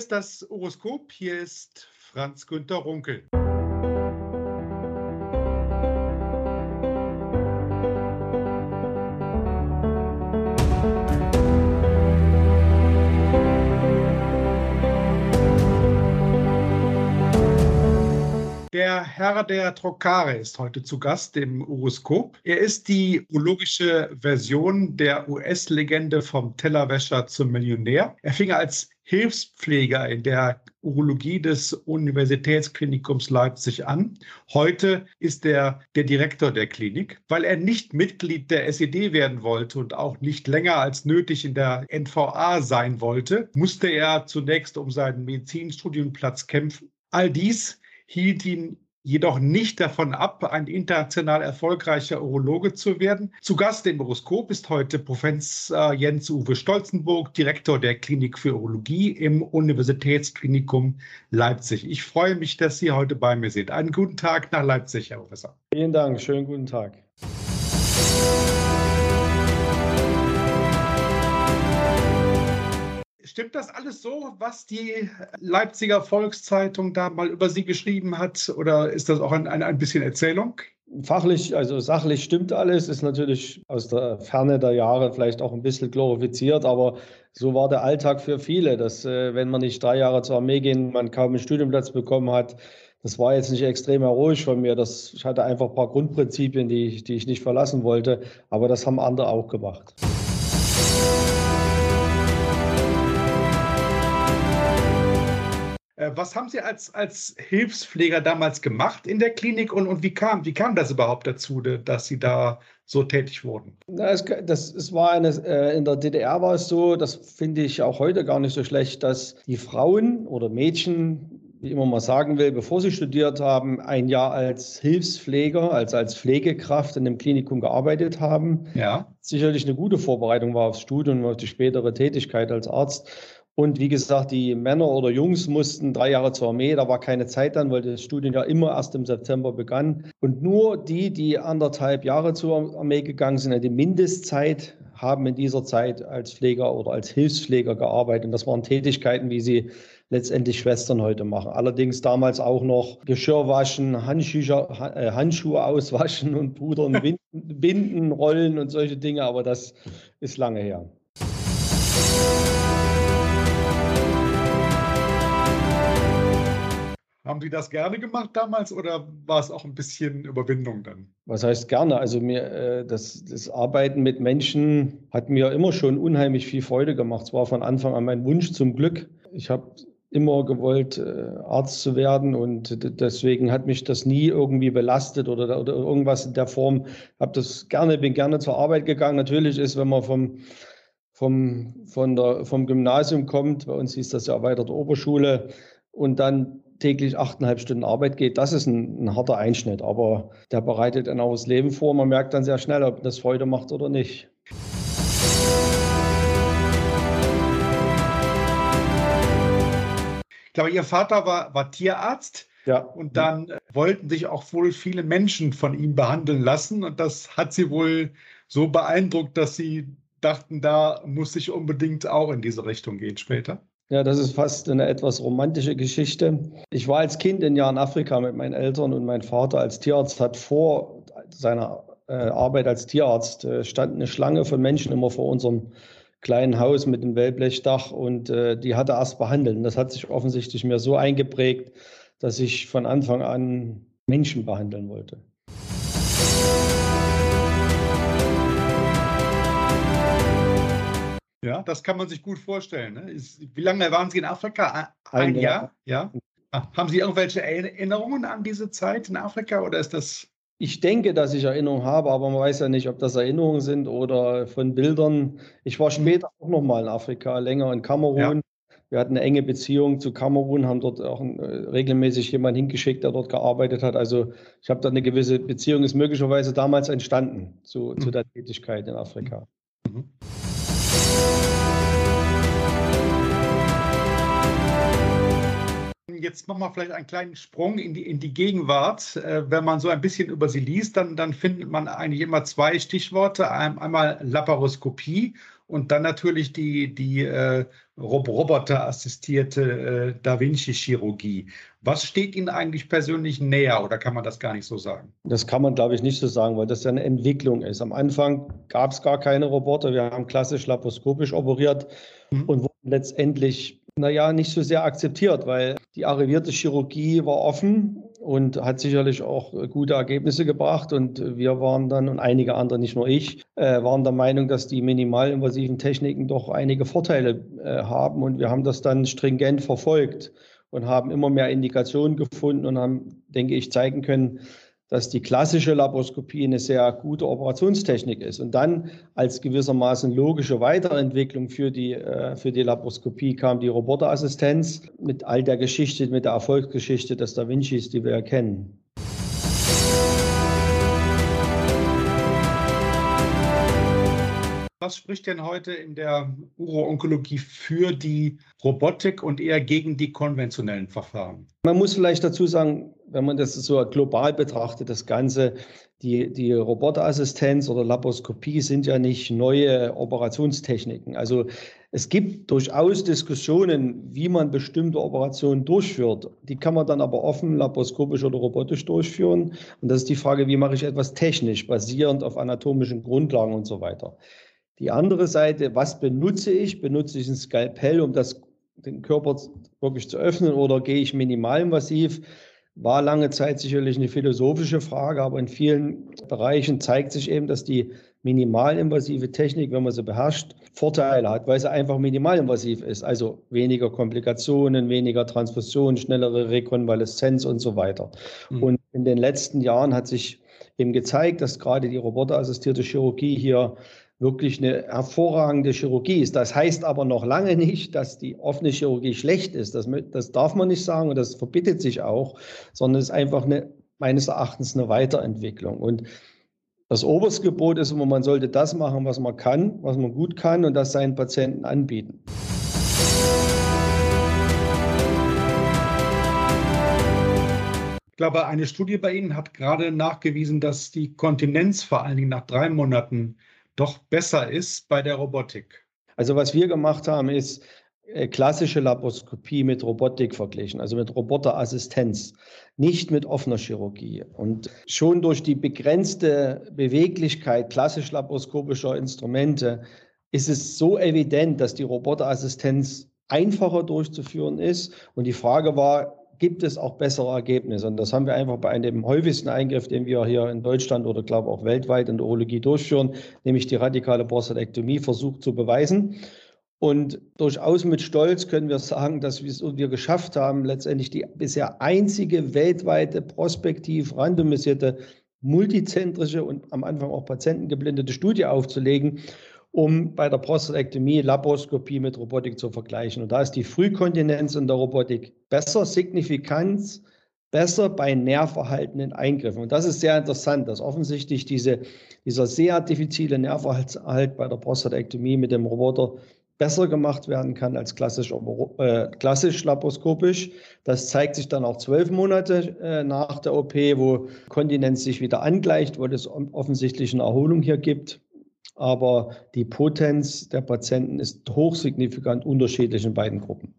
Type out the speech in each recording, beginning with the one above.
Ist das Horoskop, hier ist Franz Günter Runkel. Der Herr der Trocare ist heute zu Gast im Horoskop. Er ist die urologische Version der US-Legende vom Tellerwäscher zum Millionär. Er fing als Hilfspfleger in der Urologie des Universitätsklinikums Leipzig an. Heute ist er der Direktor der Klinik. Weil er nicht Mitglied der SED werden wollte und auch nicht länger als nötig in der NVA sein wollte, musste er zunächst um seinen Medizinstudienplatz kämpfen. All dies hielt ihn jedoch nicht davon ab, ein international erfolgreicher Urologe zu werden. Zu Gast im Horoskop ist heute Professor Jens-Uwe Stolzenburg, Direktor der Klinik für Urologie im Universitätsklinikum Leipzig. Ich freue mich, dass Sie heute bei mir sind. Einen guten Tag nach Leipzig, Herr Professor. Vielen Dank, schönen guten Tag. Stimmt das alles so, was die Leipziger Volkszeitung da mal über Sie geschrieben hat? Oder ist das auch ein, ein, ein bisschen Erzählung? Fachlich, also sachlich stimmt alles, ist natürlich aus der Ferne der Jahre vielleicht auch ein bisschen glorifiziert, aber so war der Alltag für viele, dass äh, wenn man nicht drei Jahre zur Armee gehen, man kaum einen Studienplatz bekommen hat. Das war jetzt nicht extrem heroisch von mir. Das, ich hatte einfach ein paar Grundprinzipien, die, die ich nicht verlassen wollte, aber das haben andere auch gemacht. Was haben Sie als, als Hilfspfleger damals gemacht in der Klinik und, und wie, kam, wie kam das überhaupt dazu, dass Sie da so tätig wurden? Das, das, es war eine, äh, in der DDR war es so, das finde ich auch heute gar nicht so schlecht, dass die Frauen oder Mädchen, wie immer man sagen will, bevor sie studiert haben, ein Jahr als Hilfspfleger, als als Pflegekraft in einem Klinikum gearbeitet haben. Ja. Sicherlich eine gute Vorbereitung war aufs Studium und auf die spätere Tätigkeit als Arzt. Und wie gesagt, die Männer oder Jungs mussten drei Jahre zur Armee. Da war keine Zeit dann, weil das Studium ja immer erst im September begann. Und nur die, die anderthalb Jahre zur Armee gegangen sind, die Mindestzeit, haben in dieser Zeit als Pfleger oder als Hilfspfleger gearbeitet. Und das waren Tätigkeiten, wie sie letztendlich Schwestern heute machen. Allerdings damals auch noch Geschirr waschen, Handschuhe, äh, Handschuhe auswaschen und pudern, Binden, Binden, Rollen und solche Dinge. Aber das ist lange her. Haben Sie das gerne gemacht damals oder war es auch ein bisschen Überwindung dann? Was heißt gerne? Also mir äh, das, das Arbeiten mit Menschen hat mir immer schon unheimlich viel Freude gemacht. Es war von Anfang an mein Wunsch zum Glück. Ich habe immer gewollt, äh, Arzt zu werden und deswegen hat mich das nie irgendwie belastet oder, oder irgendwas in der Form. Habe das gerne, bin gerne zur Arbeit gegangen. Natürlich ist, wenn man vom vom, von der, vom Gymnasium kommt, bei uns hieß das ja erweiterte Oberschule, und dann täglich achteinhalb Stunden Arbeit geht, das ist ein, ein harter Einschnitt. Aber der bereitet ein neues Leben vor. Man merkt dann sehr schnell, ob das Freude macht oder nicht. Ich glaube, Ihr Vater war, war Tierarzt. Ja. Und dann äh, wollten sich auch wohl viele Menschen von ihm behandeln lassen. Und das hat sie wohl so beeindruckt, dass sie dachten, da muss ich unbedingt auch in diese Richtung gehen später. Ja, das ist fast eine etwas romantische Geschichte. Ich war als Kind in Afrika mit meinen Eltern und mein Vater als Tierarzt hat vor seiner äh, Arbeit als Tierarzt äh, stand eine Schlange von Menschen immer vor unserem kleinen Haus mit dem Wellblechdach und äh, die hat er erst behandelt. Und das hat sich offensichtlich mir so eingeprägt, dass ich von Anfang an Menschen behandeln wollte. Ja, das kann man sich gut vorstellen. Ne? wie lange waren Sie in Afrika? Ein, Ein Jahr. Jahr. Ja. Haben Sie irgendwelche Erinnerungen an diese Zeit in Afrika oder ist das? Ich denke, dass ich Erinnerungen habe, aber man weiß ja nicht, ob das Erinnerungen sind oder von Bildern. Ich war mhm. später auch noch mal in Afrika, länger in Kamerun. Ja. Wir hatten eine enge Beziehung zu Kamerun, haben dort auch äh, regelmäßig jemanden hingeschickt, der dort gearbeitet hat. Also ich habe da eine gewisse Beziehung, ist möglicherweise damals entstanden zu, mhm. zu der Tätigkeit in Afrika. Mhm. Jetzt machen wir vielleicht einen kleinen Sprung in die, in die Gegenwart. Äh, wenn man so ein bisschen über sie liest, dann, dann findet man eigentlich immer zwei Stichworte. einmal Laparoskopie und dann natürlich die, die äh, roboterassistierte äh, Da Vinci-Chirurgie. Was steht Ihnen eigentlich persönlich näher oder kann man das gar nicht so sagen? Das kann man, glaube ich, nicht so sagen, weil das ja eine Entwicklung ist. Am Anfang gab es gar keine Roboter. Wir haben klassisch laparoskopisch operiert mhm. und wurden letztendlich, naja, nicht so sehr akzeptiert, weil die arrivierte Chirurgie war offen und hat sicherlich auch gute Ergebnisse gebracht. Und wir waren dann, und einige andere, nicht nur ich, äh, waren der Meinung, dass die minimalinvasiven Techniken doch einige Vorteile äh, haben. Und wir haben das dann stringent verfolgt und haben immer mehr Indikationen gefunden und haben, denke ich, zeigen können, dass die klassische Laparoskopie eine sehr gute Operationstechnik ist. Und dann als gewissermaßen logische Weiterentwicklung für die, äh, für die Laparoskopie kam die Roboterassistenz mit all der Geschichte, mit der Erfolgsgeschichte des Da Vincis, die wir erkennen. Was spricht denn heute in der Uro-Onkologie für die Robotik und eher gegen die konventionellen Verfahren? Man muss vielleicht dazu sagen, wenn man das so global betrachtet, das Ganze, die, die Roboterassistenz oder Laparoskopie sind ja nicht neue Operationstechniken. Also es gibt durchaus Diskussionen, wie man bestimmte Operationen durchführt. Die kann man dann aber offen, laparoskopisch oder robotisch durchführen. Und das ist die Frage, wie mache ich etwas technisch, basierend auf anatomischen Grundlagen und so weiter. Die andere Seite, was benutze ich? Benutze ich ein Skalpell, um das, den Körper wirklich zu öffnen oder gehe ich minimalinvasiv? War lange Zeit sicherlich eine philosophische Frage, aber in vielen Bereichen zeigt sich eben, dass die minimalinvasive Technik, wenn man sie beherrscht, Vorteile hat, weil sie einfach minimalinvasiv ist. Also weniger Komplikationen, weniger Transfusion, schnellere Rekonvaleszenz und so weiter. Mhm. Und in den letzten Jahren hat sich eben gezeigt, dass gerade die roboterassistierte Chirurgie hier wirklich eine hervorragende Chirurgie ist. Das heißt aber noch lange nicht, dass die offene Chirurgie schlecht ist. Das, das darf man nicht sagen und das verbietet sich auch, sondern es ist einfach eine, meines Erachtens eine Weiterentwicklung. Und das oberste Gebot ist immer, man sollte das machen, was man kann, was man gut kann und das seinen Patienten anbieten. Ich glaube, eine Studie bei Ihnen hat gerade nachgewiesen, dass die Kontinenz vor allen Dingen nach drei Monaten doch besser ist bei der Robotik? Also was wir gemacht haben, ist äh, klassische Laparoskopie mit Robotik verglichen, also mit Roboterassistenz, nicht mit offener Chirurgie. Und schon durch die begrenzte Beweglichkeit klassisch laparoskopischer Instrumente ist es so evident, dass die Roboterassistenz einfacher durchzuführen ist. Und die Frage war, gibt es auch bessere Ergebnisse. Und das haben wir einfach bei einem häufigsten Eingriff, den wir hier in Deutschland oder glaube auch weltweit in der Urologie durchführen, nämlich die radikale Prostatektomie, versucht zu beweisen. Und durchaus mit Stolz können wir sagen, dass wir es geschafft haben, letztendlich die bisher einzige weltweite prospektiv randomisierte, multizentrische und am Anfang auch patientengeblindete Studie aufzulegen, um bei der Prostatektomie Laparoskopie mit Robotik zu vergleichen. Und da ist die Frühkontinenz in der Robotik besser, signifikant besser bei nährverhaltenen Eingriffen. Und das ist sehr interessant, dass offensichtlich diese, dieser sehr diffizile Nährverhaltserhalt bei der Prostatektomie mit dem Roboter besser gemacht werden kann als klassisch, äh, klassisch laparoskopisch. Das zeigt sich dann auch zwölf Monate äh, nach der OP, wo Kontinenz sich wieder angleicht, wo es offensichtlich eine Erholung hier gibt aber die Potenz der Patienten ist hochsignifikant unterschiedlich in beiden Gruppen.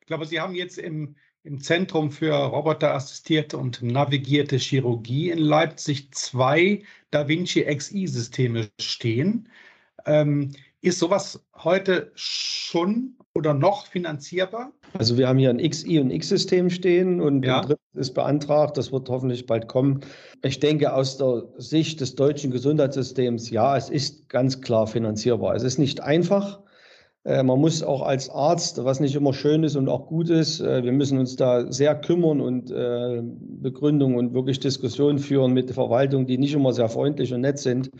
Ich glaube, Sie haben jetzt im, im Zentrum für roboterassistierte und navigierte Chirurgie in Leipzig zwei Da Vinci XI-Systeme stehen. Ähm, ist sowas heute schon oder noch finanzierbar? Also wir haben hier ein XI und X-System stehen und ja. drittes ist beantragt. Das wird hoffentlich bald kommen. Ich denke, aus der Sicht des deutschen Gesundheitssystems, ja, es ist ganz klar finanzierbar. Es ist nicht einfach. Äh, man muss auch als Arzt, was nicht immer schön ist und auch gut ist, äh, wir müssen uns da sehr kümmern und äh, Begründungen und wirklich Diskussionen führen mit der Verwaltung, die nicht immer sehr freundlich und nett sind.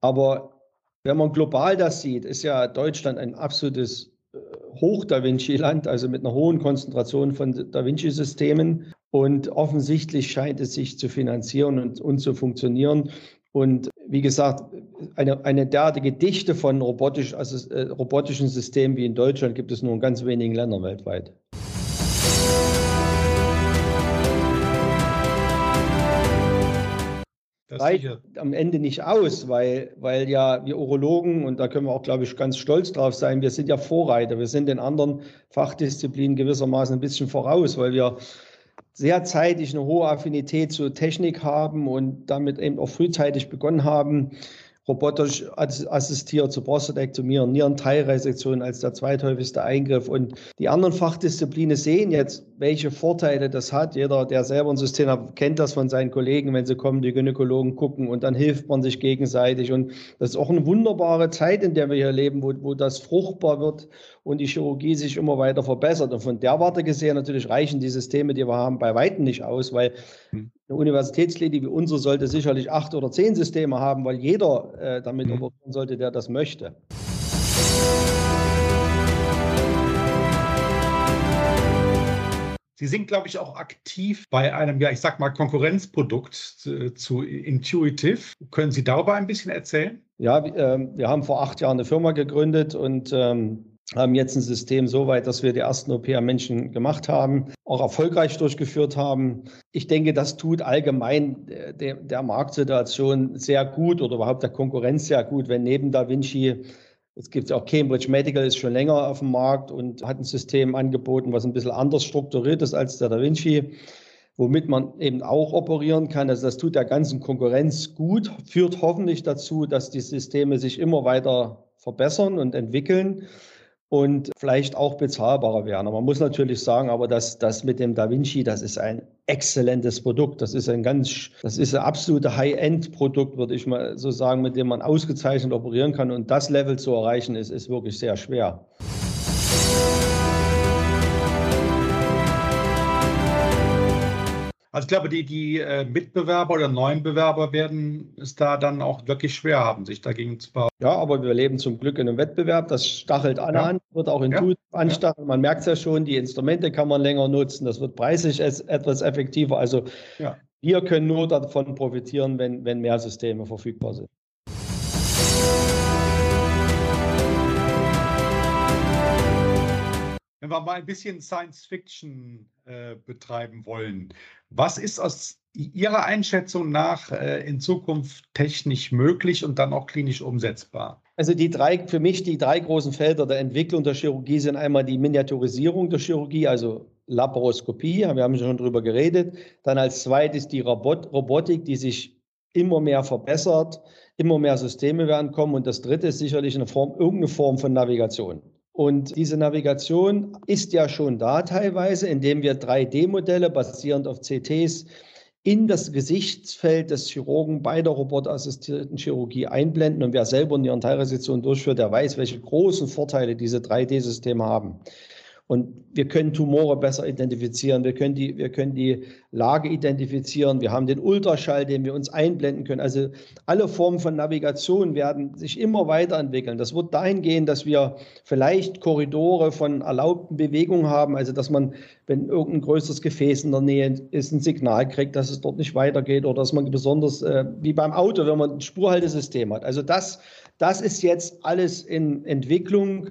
Aber wenn man global das sieht, ist ja Deutschland ein absolutes Hoch-Da Vinci-Land, also mit einer hohen Konzentration von Da Vinci-Systemen. Und offensichtlich scheint es sich zu finanzieren und, und zu funktionieren. Und wie gesagt, eine, eine derartige Dichte von robotisch, also, äh, robotischen Systemen wie in Deutschland gibt es nur in ganz wenigen Ländern weltweit. reicht am Ende nicht aus, weil, weil ja wir Urologen, und da können wir auch, glaube ich, ganz stolz drauf sein, wir sind ja Vorreiter. Wir sind den anderen Fachdisziplinen gewissermaßen ein bisschen voraus, weil wir sehr zeitig eine hohe Affinität zur Technik haben und damit eben auch frühzeitig begonnen haben, robotisch assistiert zur Prostatektomie Nierenteilresektion als der zweithäufigste Eingriff. Und die anderen Fachdisziplinen sehen jetzt, welche Vorteile das hat. Jeder, der selber ein System hat, kennt das von seinen Kollegen, wenn sie kommen, die Gynäkologen gucken und dann hilft man sich gegenseitig. Und das ist auch eine wunderbare Zeit, in der wir hier leben, wo, wo das fruchtbar wird und die Chirurgie sich immer weiter verbessert. Und von der Warte gesehen natürlich reichen die Systeme, die wir haben, bei Weitem nicht aus, weil hm. eine Universitätsklinik wie unsere sollte sicherlich acht oder zehn Systeme haben, weil jeder äh, damit mhm. operieren sollte, der das möchte. Sie sind, glaube ich, auch aktiv bei einem, ja, ich sag mal, Konkurrenzprodukt zu, zu Intuitive. Können Sie darüber ein bisschen erzählen? Ja, äh, wir haben vor acht Jahren eine Firma gegründet und ähm, haben jetzt ein System so weit, dass wir die ersten OP am Menschen gemacht haben, auch erfolgreich durchgeführt haben. Ich denke, das tut allgemein der Marktsituation sehr gut oder überhaupt der Konkurrenz sehr gut, wenn neben Da Vinci es gibt auch Cambridge Medical, ist schon länger auf dem Markt und hat ein System angeboten, was ein bisschen anders strukturiert ist als der Da Vinci, womit man eben auch operieren kann. Also das tut der ganzen Konkurrenz gut, führt hoffentlich dazu, dass die Systeme sich immer weiter verbessern und entwickeln und vielleicht auch bezahlbarer werden. Aber man muss natürlich sagen, aber das, das mit dem Da Vinci, das ist ein exzellentes Produkt. Das ist ein ganz, das ist ein absolutes High-End-Produkt, würde ich mal so sagen, mit dem man ausgezeichnet operieren kann. Und das Level zu erreichen, ist, ist wirklich sehr schwer. Also ich glaube, die, die äh, Mitbewerber oder neuen Bewerber werden es da dann auch wirklich schwer haben, sich dagegen zu behaupten. Ja, aber wir leben zum Glück in einem Wettbewerb. Das stachelt alle ja. an, wird auch in ja. anstacheln. Man merkt es ja schon, die Instrumente kann man länger nutzen. Das wird preislich etwas effektiver. Also ja. wir können nur davon profitieren, wenn, wenn mehr Systeme verfügbar sind. Wenn wir mal ein bisschen Science Fiction äh, betreiben wollen, was ist aus Ihrer Einschätzung nach äh, in Zukunft technisch möglich und dann auch klinisch umsetzbar? Also die drei, für mich die drei großen Felder der Entwicklung der Chirurgie sind einmal die Miniaturisierung der Chirurgie, also Laparoskopie, wir haben schon darüber geredet. Dann als zweites die Robot Robotik, die sich immer mehr verbessert, immer mehr Systeme werden kommen. Und das dritte ist sicherlich eine Form, irgendeine Form von Navigation. Und diese Navigation ist ja schon da teilweise, indem wir 3D-Modelle basierend auf CTs in das Gesichtsfeld des Chirurgen bei der robotassistierten Chirurgie einblenden. Und wer selber eine Teilresektion durchführt, der weiß, welche großen Vorteile diese 3D-Systeme haben. Und wir können Tumore besser identifizieren, wir können, die, wir können die Lage identifizieren, wir haben den Ultraschall, den wir uns einblenden können. Also alle Formen von Navigation werden sich immer weiterentwickeln. Das wird dahin gehen, dass wir vielleicht Korridore von erlaubten Bewegungen haben, also dass man, wenn irgendein größeres Gefäß in der Nähe ist, ein Signal kriegt, dass es dort nicht weitergeht oder dass man besonders äh, wie beim Auto, wenn man ein Spurhaltesystem hat. Also das, das ist jetzt alles in Entwicklung.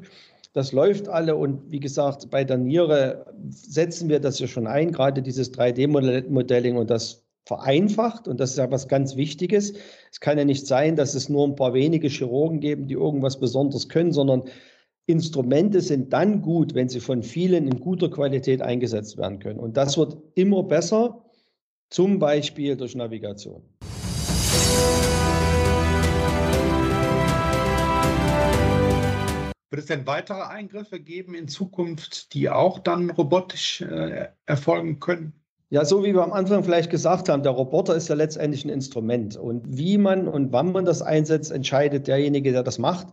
Das läuft alle und wie gesagt, bei der Niere setzen wir das ja schon ein, gerade dieses 3D-Modelling und das vereinfacht und das ist ja was ganz Wichtiges. Es kann ja nicht sein, dass es nur ein paar wenige Chirurgen geben, die irgendwas Besonderes können, sondern Instrumente sind dann gut, wenn sie von vielen in guter Qualität eingesetzt werden können. Und das wird immer besser, zum Beispiel durch Navigation. Wird es denn weitere Eingriffe geben in Zukunft, die auch dann robotisch äh, erfolgen können? Ja, so wie wir am Anfang vielleicht gesagt haben, der Roboter ist ja letztendlich ein Instrument. Und wie man und wann man das einsetzt, entscheidet derjenige, der das macht.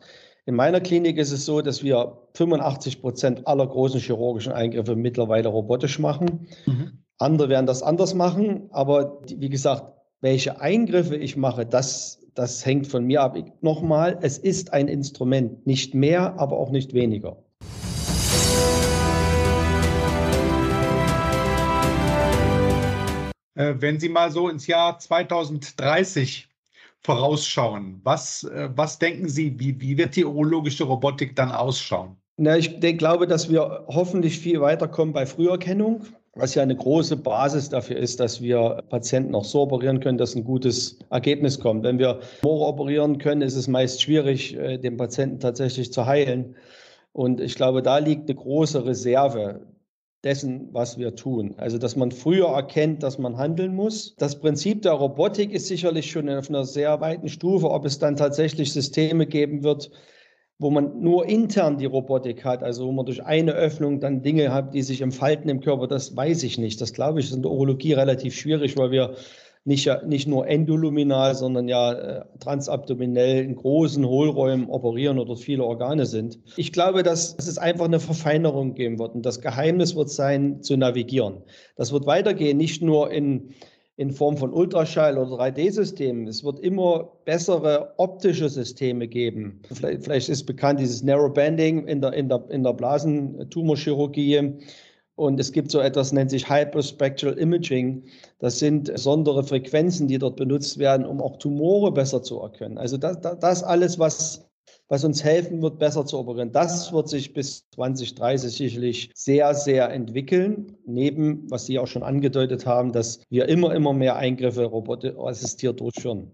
In meiner Klinik ist es so, dass wir 85 Prozent aller großen chirurgischen Eingriffe mittlerweile robotisch machen. Mhm. Andere werden das anders machen. Aber wie gesagt, welche Eingriffe ich mache, das das hängt von mir ab. Nochmal, es ist ein Instrument, nicht mehr, aber auch nicht weniger. Äh, wenn Sie mal so ins Jahr 2030 vorausschauen, was, äh, was denken Sie, wie, wie wird die urologische Robotik dann ausschauen? Na, ich denk, glaube, dass wir hoffentlich viel weiterkommen bei Früherkennung. Was ja eine große Basis dafür ist, dass wir Patienten auch so operieren können, dass ein gutes Ergebnis kommt. Wenn wir Moore operieren können, ist es meist schwierig, äh, den Patienten tatsächlich zu heilen. Und ich glaube, da liegt eine große Reserve dessen, was wir tun. Also, dass man früher erkennt, dass man handeln muss. Das Prinzip der Robotik ist sicherlich schon auf einer sehr weiten Stufe. Ob es dann tatsächlich Systeme geben wird, wo man nur intern die Robotik hat, also wo man durch eine Öffnung dann Dinge hat, die sich entfalten im Körper, das weiß ich nicht. Das glaube ich, ist in der Urologie relativ schwierig, weil wir nicht, nicht nur endoluminal, sondern ja äh, transabdominell in großen Hohlräumen operieren oder viele Organe sind. Ich glaube, dass, dass es einfach eine Verfeinerung geben wird und das Geheimnis wird sein, zu navigieren. Das wird weitergehen, nicht nur in in Form von Ultraschall oder 3D-Systemen. Es wird immer bessere optische Systeme geben. Vielleicht, vielleicht ist bekannt dieses Narrowbanding in der, in der, in der Blasentumorchirurgie. Und es gibt so etwas, nennt sich Hyperspectral Imaging. Das sind besondere Frequenzen, die dort benutzt werden, um auch Tumore besser zu erkennen. Also das, das alles, was was uns helfen wird, besser zu operieren. Das wird sich bis 2030 sicherlich sehr, sehr entwickeln. Neben, was Sie auch schon angedeutet haben, dass wir immer, immer mehr Eingriffe roboterassistiert durchführen.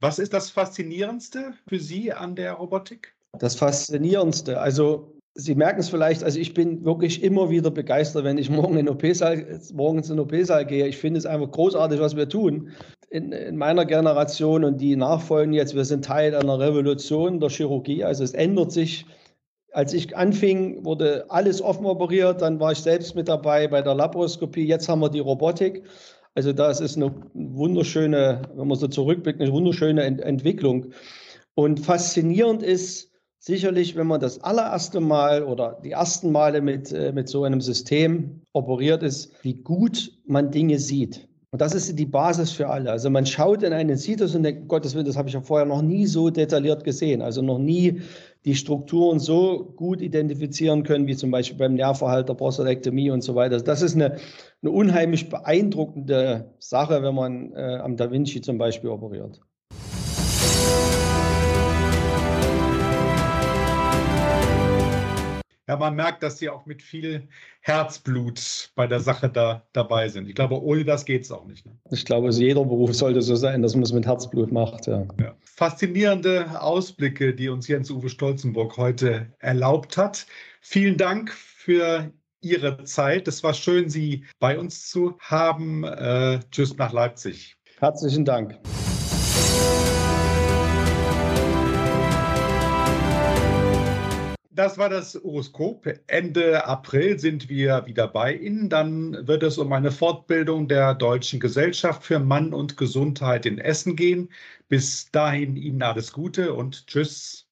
Was ist das Faszinierendste für Sie an der Robotik? Das Faszinierendste, also Sie merken es vielleicht, also ich bin wirklich immer wieder begeistert, wenn ich morgen in OP morgens in den OP-Saal gehe. Ich finde es einfach großartig, was wir tun. In, in, meiner Generation und die nachfolgen jetzt, wir sind Teil einer Revolution der Chirurgie. Also es ändert sich. Als ich anfing, wurde alles offen operiert. Dann war ich selbst mit dabei bei der Laparoskopie. Jetzt haben wir die Robotik. Also das ist eine wunderschöne, wenn man so zurückblickt, eine wunderschöne Ent Entwicklung. Und faszinierend ist, Sicherlich, wenn man das allererste Mal oder die ersten Male mit, äh, mit so einem System operiert ist, wie gut man Dinge sieht. Und das ist die Basis für alle. Also man schaut in einen Situs und denkt, Gottes Willen, das habe ich ja vorher noch nie so detailliert gesehen. Also noch nie die Strukturen so gut identifizieren können, wie zum Beispiel beim Nervverhalt der Prostatektomie und so weiter. Also das ist eine, eine unheimlich beeindruckende Sache, wenn man äh, am Da Vinci zum Beispiel operiert. Ja, man merkt, dass Sie auch mit viel Herzblut bei der Sache da dabei sind. Ich glaube, ohne das geht es auch nicht. Ne? Ich glaube, jeder Beruf sollte so sein, dass man es mit Herzblut macht. Ja. Ja. Faszinierende Ausblicke, die uns Jens-Uwe Stolzenburg heute erlaubt hat. Vielen Dank für Ihre Zeit. Es war schön, Sie bei uns zu haben. Äh, tschüss nach Leipzig. Herzlichen Dank. Das war das Horoskop. Ende April sind wir wieder bei Ihnen. Dann wird es um eine Fortbildung der Deutschen Gesellschaft für Mann und Gesundheit in Essen gehen. Bis dahin Ihnen alles Gute und Tschüss.